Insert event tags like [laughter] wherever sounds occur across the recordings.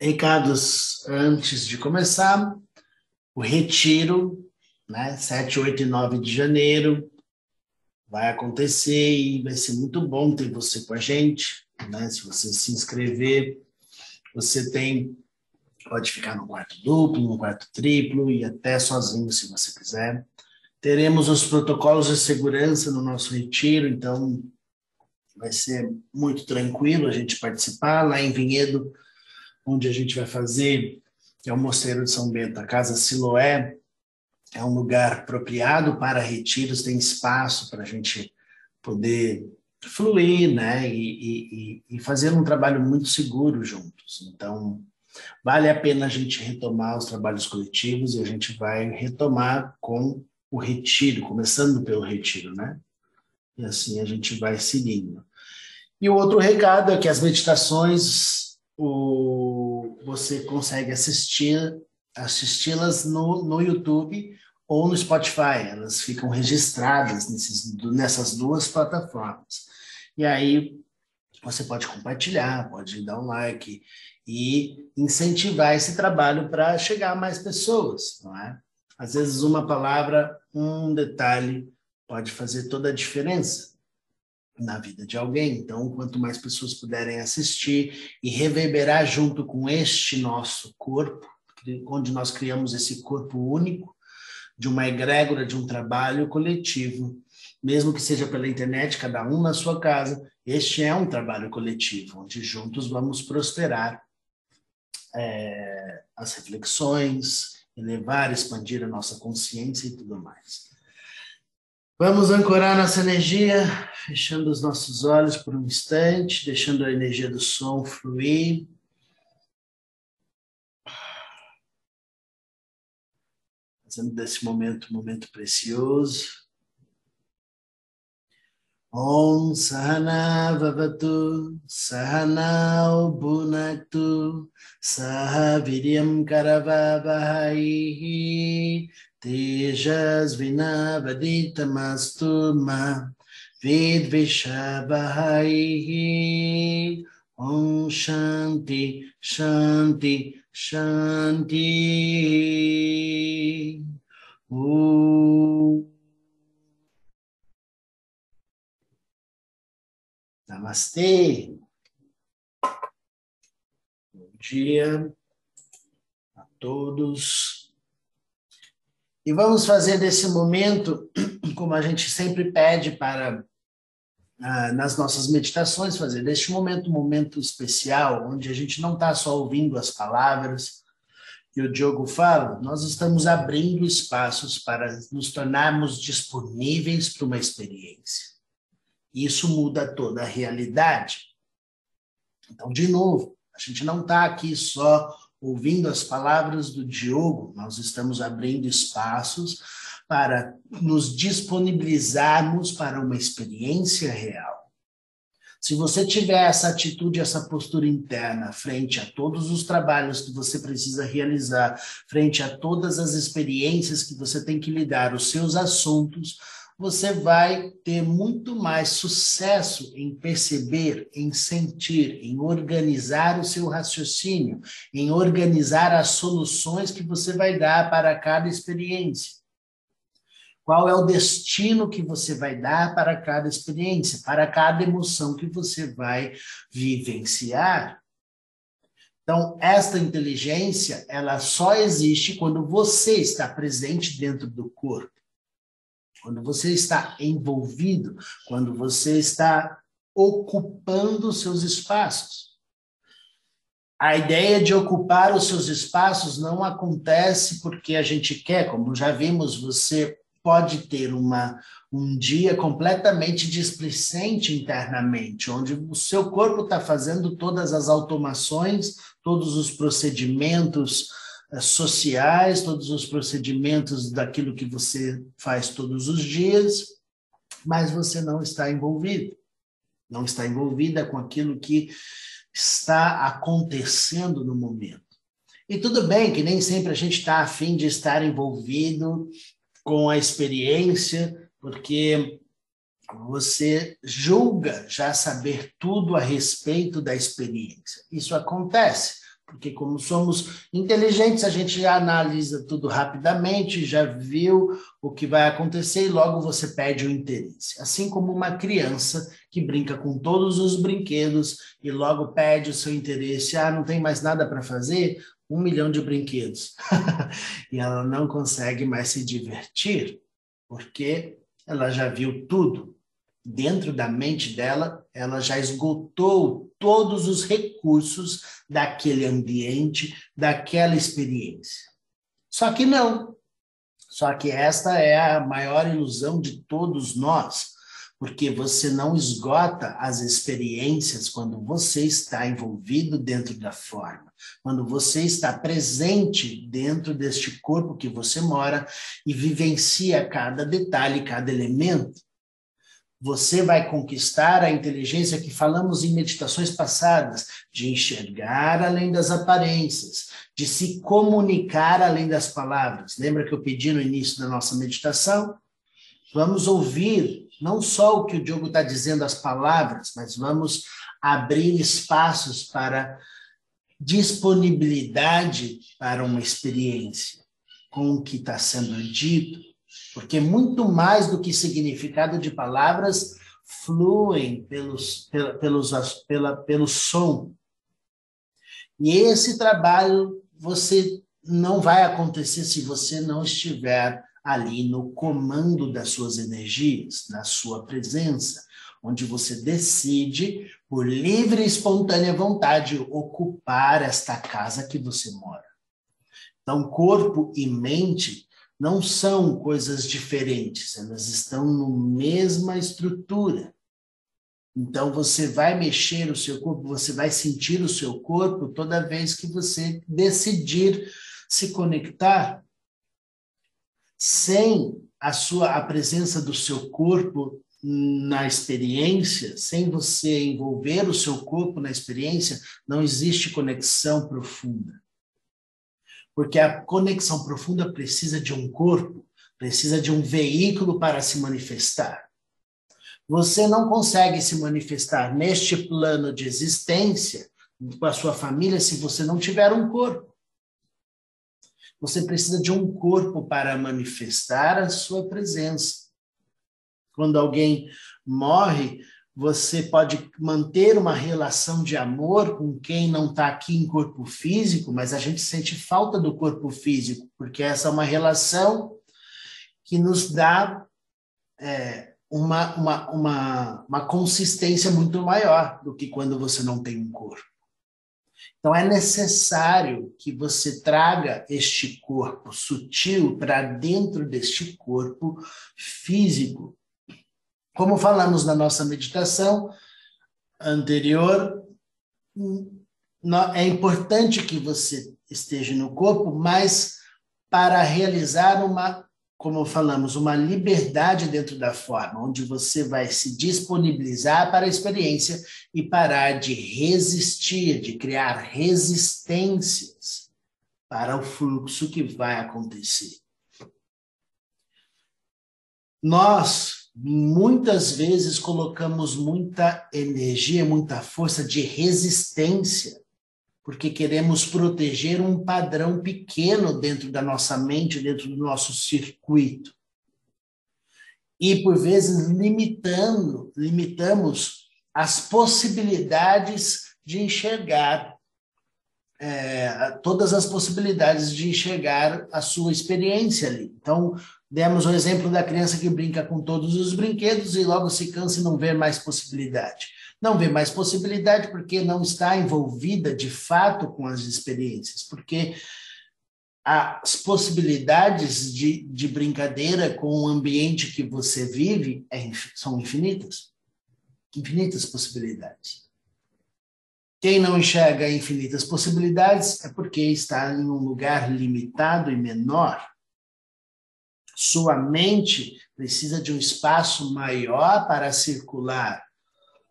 Recados antes de começar, o retiro, né, 7, 8 e 9 de janeiro, vai acontecer e vai ser muito bom ter você com a gente, né? Se você se inscrever, você tem pode ficar no quarto duplo, no quarto triplo e até sozinho se você quiser. Teremos os protocolos de segurança no nosso retiro, então vai ser muito tranquilo a gente participar lá em Vinhedo onde a gente vai fazer, é o Mosteiro de São Bento, a Casa Siloé, é um lugar apropriado para retiros, tem espaço para a gente poder fluir, né, e, e, e fazer um trabalho muito seguro juntos. Então, vale a pena a gente retomar os trabalhos coletivos e a gente vai retomar com o retiro, começando pelo retiro, né? E assim a gente vai seguindo. E o outro recado é que as meditações o, você consegue assistir assisti-las no, no YouTube ou no Spotify. Elas ficam registradas nesses, nessas duas plataformas. E aí você pode compartilhar, pode dar um like e incentivar esse trabalho para chegar a mais pessoas, não é? Às vezes uma palavra, um detalhe pode fazer toda a diferença na vida de alguém. Então, quanto mais pessoas puderem assistir e reverberar junto com este nosso corpo, onde nós criamos esse corpo único, de uma egrégora, de um trabalho coletivo, mesmo que seja pela internet, cada um na sua casa, este é um trabalho coletivo, onde juntos vamos prosperar é, as reflexões, elevar, expandir a nossa consciência e tudo mais. Vamos ancorar nossa energia, fechando os nossos olhos por um instante, deixando a energia do som fluir. Fazendo desse momento um momento precioso. Om Sahana Vavatu Sahana Bhunaktu Sahaviryam Karavavahai तेजस्विनावदितमस्तु मा वेद्विषावहैः ॐ शान्ति शान्ति शान्ति ॐ Namastê. Bom dia a todos. E vamos fazer desse momento, como a gente sempre pede para ah, nas nossas meditações, fazer deste momento um momento especial, onde a gente não está só ouvindo as palavras que o Diogo fala, nós estamos abrindo espaços para nos tornarmos disponíveis para uma experiência. Isso muda toda a realidade. Então, de novo, a gente não está aqui só ouvindo as palavras do Diogo, nós estamos abrindo espaços para nos disponibilizarmos para uma experiência real. Se você tiver essa atitude, essa postura interna frente a todos os trabalhos que você precisa realizar, frente a todas as experiências que você tem que lidar, os seus assuntos, você vai ter muito mais sucesso em perceber, em sentir, em organizar o seu raciocínio, em organizar as soluções que você vai dar para cada experiência. Qual é o destino que você vai dar para cada experiência, para cada emoção que você vai vivenciar? Então, esta inteligência, ela só existe quando você está presente dentro do corpo. Quando você está envolvido, quando você está ocupando seus espaços. A ideia de ocupar os seus espaços não acontece porque a gente quer, como já vimos, você pode ter uma, um dia completamente displicente internamente, onde o seu corpo está fazendo todas as automações, todos os procedimentos, sociais, todos os procedimentos daquilo que você faz todos os dias, mas você não está envolvido. Não está envolvida com aquilo que está acontecendo no momento. E tudo bem que nem sempre a gente está afim de estar envolvido com a experiência, porque você julga já saber tudo a respeito da experiência. Isso acontece porque como somos inteligentes, a gente já analisa tudo rapidamente, já viu o que vai acontecer e logo você perde o interesse. Assim como uma criança que brinca com todos os brinquedos e logo perde o seu interesse, ah, não tem mais nada para fazer, um milhão de brinquedos. [laughs] e ela não consegue mais se divertir, porque ela já viu tudo. Dentro da mente dela, ela já esgotou todos os recursos daquele ambiente, daquela experiência. Só que não. Só que esta é a maior ilusão de todos nós porque você não esgota as experiências quando você está envolvido dentro da forma, quando você está presente dentro deste corpo que você mora e vivencia cada detalhe, cada elemento. Você vai conquistar a inteligência que falamos em meditações passadas, de enxergar além das aparências, de se comunicar além das palavras. Lembra que eu pedi no início da nossa meditação? Vamos ouvir não só o que o Diogo está dizendo, as palavras, mas vamos abrir espaços para disponibilidade para uma experiência com o que está sendo dito, porque muito mais do que significado de palavras fluem pelos, pela, pelos, pela, pelo som. E esse trabalho você não vai acontecer se você não estiver ali no comando das suas energias, na sua presença, onde você decide, por livre e espontânea vontade, ocupar esta casa que você mora. Então, corpo e mente não são coisas diferentes, elas estão na mesma estrutura. Então, você vai mexer o seu corpo, você vai sentir o seu corpo toda vez que você decidir se conectar sem a sua a presença do seu corpo na experiência, sem você envolver o seu corpo na experiência, não existe conexão profunda. Porque a conexão profunda precisa de um corpo, precisa de um veículo para se manifestar. Você não consegue se manifestar neste plano de existência com a sua família se você não tiver um corpo. Você precisa de um corpo para manifestar a sua presença. Quando alguém morre, você pode manter uma relação de amor com quem não está aqui em corpo físico, mas a gente sente falta do corpo físico, porque essa é uma relação que nos dá é, uma, uma, uma, uma consistência muito maior do que quando você não tem um corpo. Então é necessário que você traga este corpo sutil para dentro deste corpo físico. Como falamos na nossa meditação anterior, é importante que você esteja no corpo, mas para realizar uma como falamos, uma liberdade dentro da forma, onde você vai se disponibilizar para a experiência e parar de resistir, de criar resistências para o fluxo que vai acontecer. Nós, muitas vezes, colocamos muita energia, muita força de resistência porque queremos proteger um padrão pequeno dentro da nossa mente, dentro do nosso circuito. E por vezes limitando, limitamos as possibilidades de enxergar é, todas as possibilidades de enxergar a sua experiência ali. Então, demos o exemplo da criança que brinca com todos os brinquedos e logo se cansa e não vê mais possibilidade não vê mais possibilidade porque não está envolvida de fato com as experiências, porque as possibilidades de, de brincadeira com o ambiente que você vive é, são infinitas. Infinitas possibilidades. Quem não enxerga infinitas possibilidades é porque está em um lugar limitado e menor. Sua mente precisa de um espaço maior para circular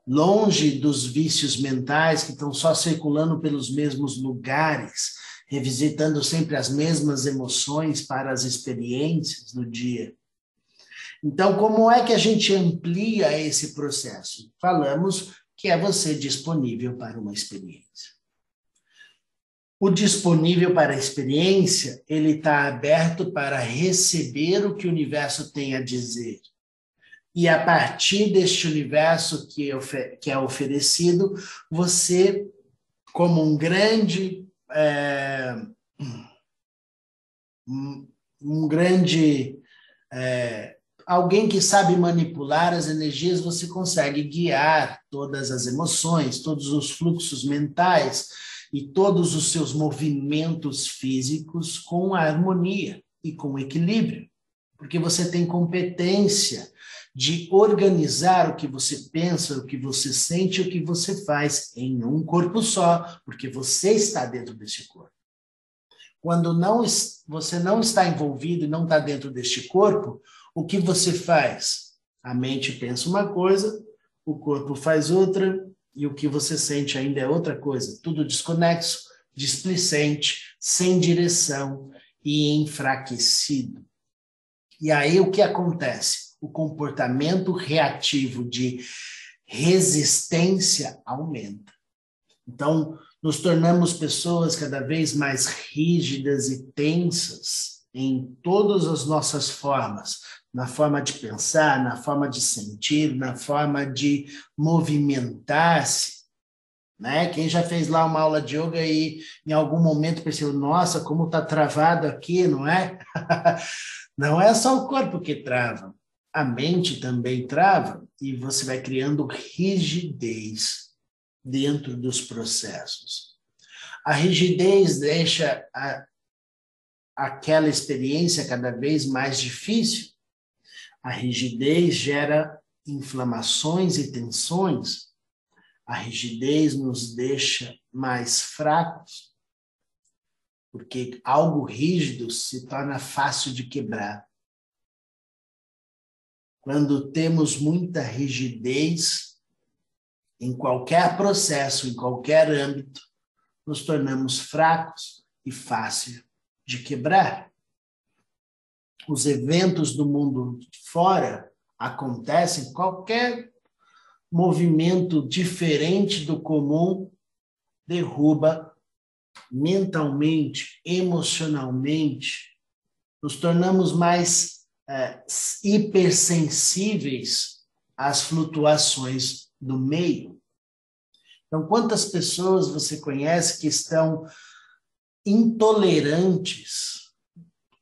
longe dos vícios mentais que estão só circulando pelos mesmos lugares, revisitando sempre as mesmas emoções para as experiências do dia. Então, como é que a gente amplia esse processo? Falamos que é você disponível para uma experiência. O disponível para a experiência, ele está aberto para receber o que o universo tem a dizer. E a partir deste universo que, que é oferecido, você, como um grande. É, um grande. É, alguém que sabe manipular as energias, você consegue guiar todas as emoções, todos os fluxos mentais e todos os seus movimentos físicos com harmonia e com equilíbrio, porque você tem competência de organizar o que você pensa, o que você sente, o que você faz em um corpo só, porque você está dentro desse corpo. Quando não, você não está envolvido e não está dentro deste corpo, o que você faz? A mente pensa uma coisa, o corpo faz outra, e o que você sente ainda é outra coisa. Tudo desconexo, displicente, sem direção e enfraquecido. E aí o que acontece? O comportamento reativo de resistência aumenta. Então, nos tornamos pessoas cada vez mais rígidas e tensas em todas as nossas formas, na forma de pensar, na forma de sentir, na forma de movimentar-se. Né? Quem já fez lá uma aula de yoga e em algum momento percebeu, nossa, como está travado aqui, não é? [laughs] não é só o corpo que trava, a mente também trava e você vai criando rigidez dentro dos processos. A rigidez deixa a, aquela experiência cada vez mais difícil. A rigidez gera inflamações e tensões. A rigidez nos deixa mais fracos, porque algo rígido se torna fácil de quebrar. Quando temos muita rigidez, em qualquer processo, em qualquer âmbito, nos tornamos fracos e fácil de quebrar. Os eventos do mundo fora acontecem, qualquer movimento diferente do comum derruba mentalmente, emocionalmente, nos tornamos mais é, hipersensíveis às flutuações do meio. Então, quantas pessoas você conhece que estão intolerantes,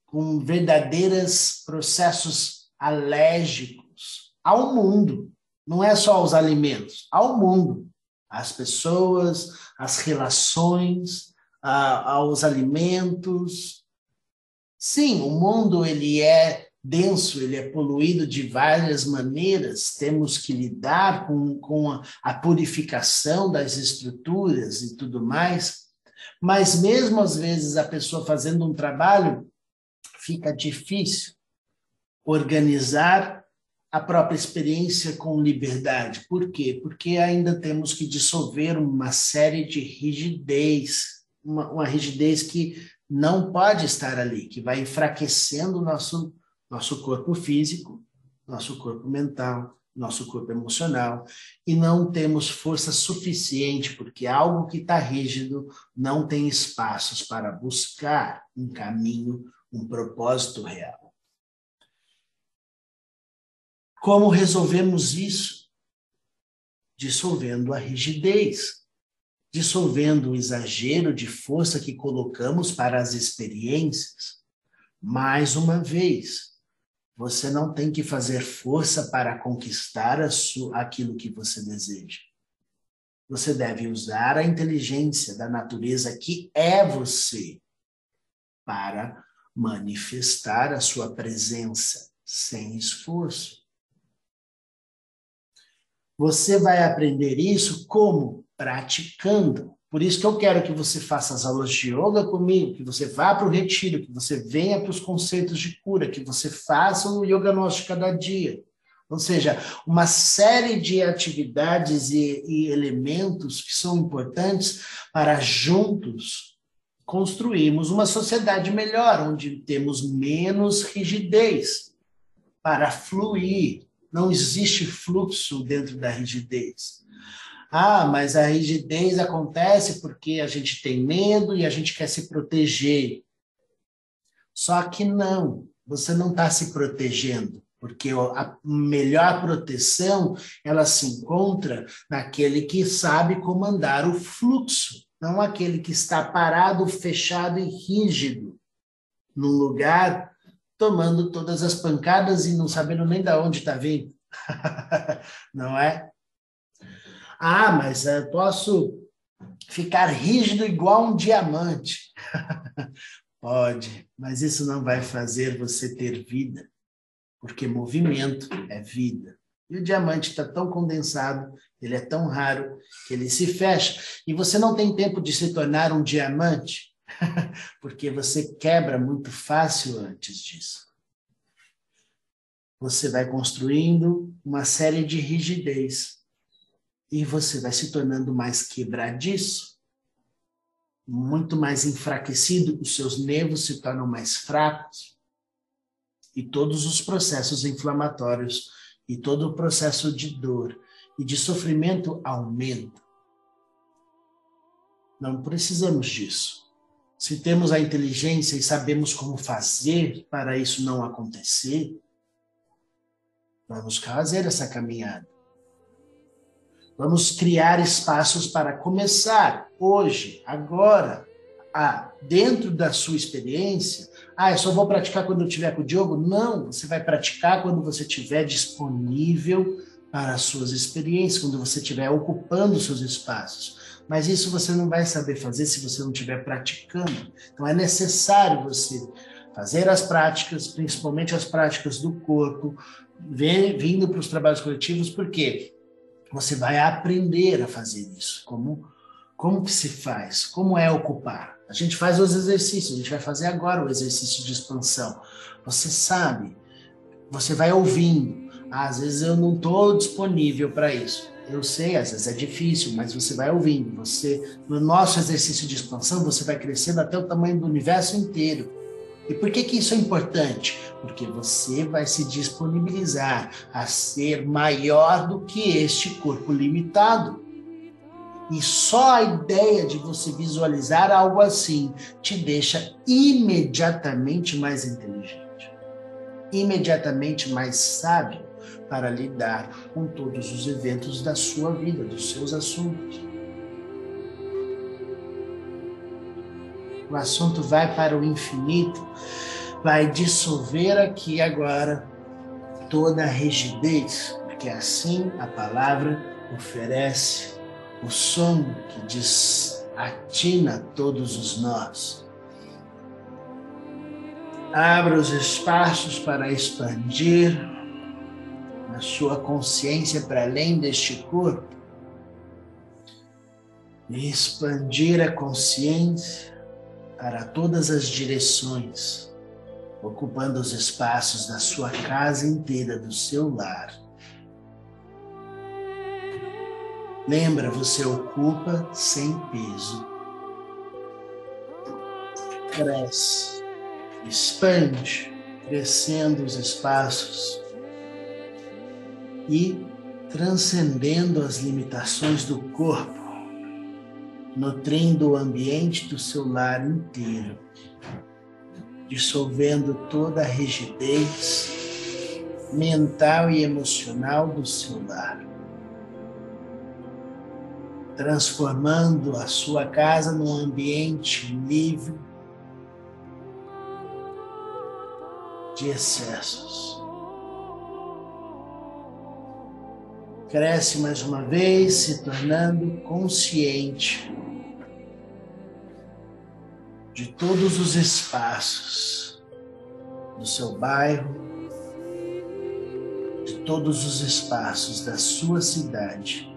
com verdadeiros processos alérgicos ao mundo? Não é só aos alimentos, ao mundo, às pessoas, às relações, a, aos alimentos. Sim, o mundo ele é denso, ele é poluído de várias maneiras, temos que lidar com, com a, a purificação das estruturas e tudo mais, mas mesmo às vezes a pessoa fazendo um trabalho, fica difícil organizar a própria experiência com liberdade. Por quê? Porque ainda temos que dissolver uma série de rigidez, uma, uma rigidez que não pode estar ali, que vai enfraquecendo o nosso nosso corpo físico, nosso corpo mental, nosso corpo emocional, e não temos força suficiente, porque algo que está rígido não tem espaços para buscar um caminho, um propósito real. Como resolvemos isso? Dissolvendo a rigidez, dissolvendo o exagero de força que colocamos para as experiências. Mais uma vez, você não tem que fazer força para conquistar aquilo que você deseja. Você deve usar a inteligência da natureza que é você para manifestar a sua presença sem esforço. Você vai aprender isso como? Praticando. Por isso que eu quero que você faça as aulas de yoga comigo, que você vá para o retiro, que você venha para os conceitos de cura, que você faça o yoga nosso de cada dia. Ou seja, uma série de atividades e, e elementos que são importantes para juntos construirmos uma sociedade melhor, onde temos menos rigidez para fluir. Não existe fluxo dentro da rigidez Ah, mas a rigidez acontece porque a gente tem medo e a gente quer se proteger. Só que não, você não está se protegendo, porque a melhor proteção ela se encontra naquele que sabe comandar o fluxo, não aquele que está parado, fechado e rígido num lugar tomando todas as pancadas e não sabendo nem de onde está vindo. [laughs] não é? Ah, mas eu posso ficar rígido igual um diamante. [laughs] Pode, mas isso não vai fazer você ter vida, porque movimento é vida. E o diamante está tão condensado, ele é tão raro, que ele se fecha. E você não tem tempo de se tornar um diamante, [laughs] porque você quebra muito fácil antes disso. Você vai construindo uma série de rigidez e você vai se tornando mais quebradiço, muito mais enfraquecido, os seus nervos se tornam mais fracos e todos os processos inflamatórios e todo o processo de dor e de sofrimento aumenta. Não precisamos disso. Se temos a inteligência e sabemos como fazer para isso não acontecer, vamos fazer essa caminhada. Vamos criar espaços para começar hoje, agora, a, dentro da sua experiência. Ah, eu só vou praticar quando eu estiver com o Diogo? Não, você vai praticar quando você estiver disponível para as suas experiências, quando você estiver ocupando seus espaços. Mas isso você não vai saber fazer se você não estiver praticando. Então é necessário você fazer as práticas, principalmente as práticas do corpo, vindo para os trabalhos coletivos, porque você vai aprender a fazer isso. Como, como que se faz? Como é ocupar? A gente faz os exercícios, a gente vai fazer agora o exercício de expansão. Você sabe, você vai ouvindo. Às vezes eu não estou disponível para isso. Eu sei, às vezes é difícil, mas você vai ouvindo. Você, no nosso exercício de expansão, você vai crescendo até o tamanho do universo inteiro. E por que, que isso é importante? Porque você vai se disponibilizar a ser maior do que este corpo limitado. E só a ideia de você visualizar algo assim te deixa imediatamente mais inteligente, imediatamente mais sábio para lidar com todos os eventos da sua vida, dos seus assuntos. o assunto vai para o infinito, vai dissolver aqui agora toda a rigidez, porque assim a palavra oferece o som que desatina todos os nós. Abra os espaços para expandir a sua consciência para além deste corpo e expandir a consciência para todas as direções, ocupando os espaços da sua casa inteira, do seu lar. Lembra, você ocupa sem peso. Cresce, expande, crescendo os espaços e transcendendo as limitações do corpo nutrindo o ambiente do seu lar inteiro, dissolvendo toda a rigidez mental e emocional do seu lar, transformando a sua casa num ambiente livre de excessos. Cresce mais uma vez, se tornando consciente de todos os espaços do seu bairro, de todos os espaços da sua cidade,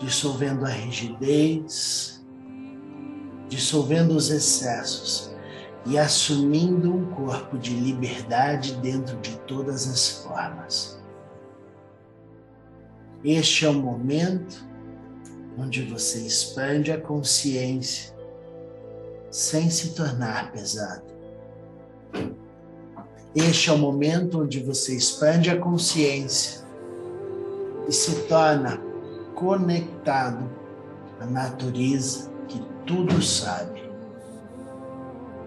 dissolvendo a rigidez, dissolvendo os excessos e assumindo um corpo de liberdade dentro de todas as formas. Este é o momento onde você expande a consciência sem se tornar pesado. Este é o momento onde você expande a consciência e se torna conectado à natureza que tudo sabe.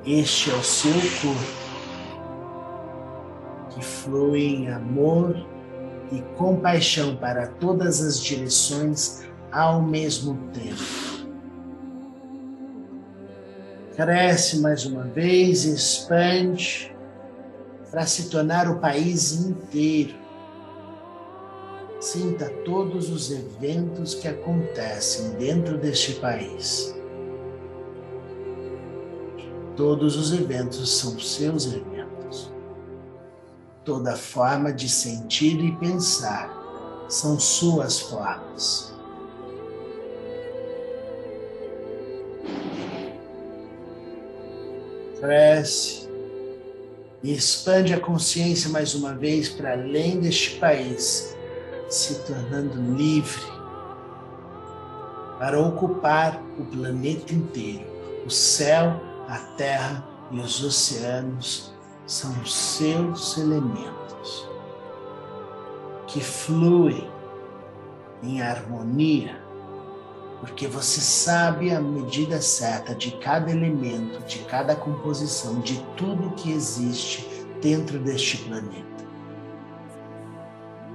Este é o seu corpo que flui em amor e compaixão para todas as direções ao mesmo tempo. Cresce mais uma vez, expande para se tornar o país inteiro. Sinta todos os eventos que acontecem dentro deste país. Todos os eventos são seus eventos. Toda forma de sentir e pensar são suas formas. Cresce e expande a consciência mais uma vez para além deste país, se tornando livre para ocupar o planeta inteiro. O céu, a terra e os oceanos são os seus elementos que fluem em harmonia porque você sabe a medida certa de cada elemento, de cada composição, de tudo que existe dentro deste planeta.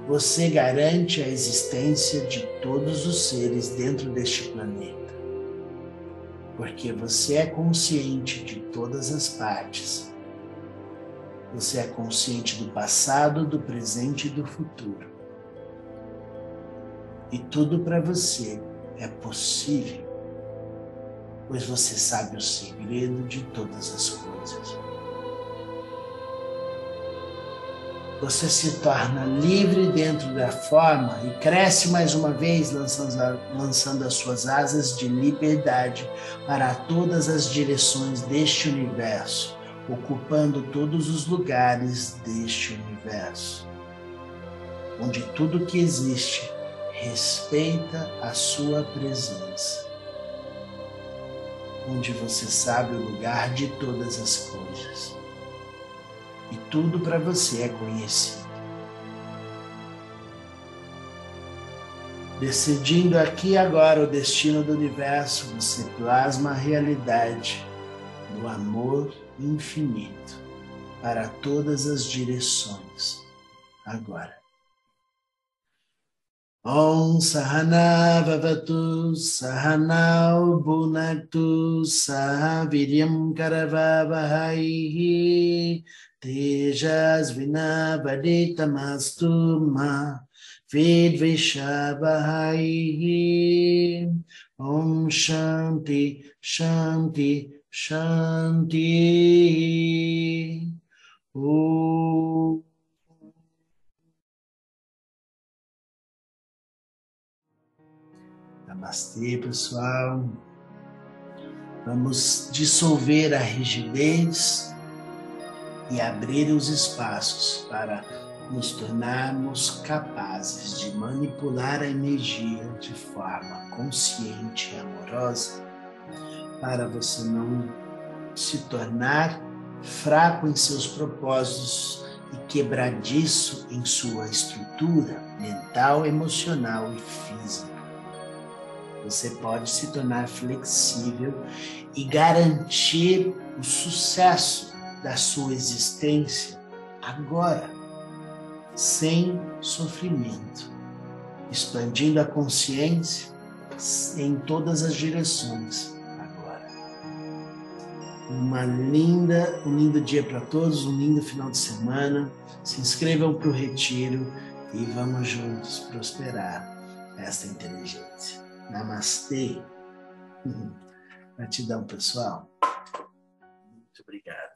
Você garante a existência de todos os seres dentro deste planeta, porque você é consciente de todas as partes. Você é consciente do passado, do presente e do futuro. E tudo para você é possível, pois você sabe o segredo de todas as coisas. Você se torna livre dentro da forma e cresce mais uma vez, lançando, as suas asas de liberdade para todas as direções deste universo, ocupando todos os lugares deste universo, onde tudo que existe respeita a sua presença, onde você sabe o lugar de todas as coisas e tudo para você é conhecido. Decidindo aqui agora o destino do universo, você plasma a realidade do amor infinito para todas as direções agora. Om Sahana Vavatu Sahanau Bhunaktu Sahaviryam Karavavahai Tejas Vinavaditamastu Ma Vidvishabhai Om Shanti Shanti Shanti. Om Namastê, pessoal. Vamos dissolver a rigidez e abrir os espaços para nos tornarmos capazes de manipular a energia de forma consciente e amorosa, para você não se tornar fraco em seus propósitos e quebradiço em sua estrutura mental, emocional e física. Você pode se tornar flexível e garantir o sucesso da sua existência agora, sem sofrimento, expandindo a consciência em todas as direções. Uma linda, um lindo dia para todos, um lindo final de semana. Se inscrevam para o retiro e vamos juntos prosperar esta inteligência. Namastê. Gratidão, pessoal. Muito obrigado.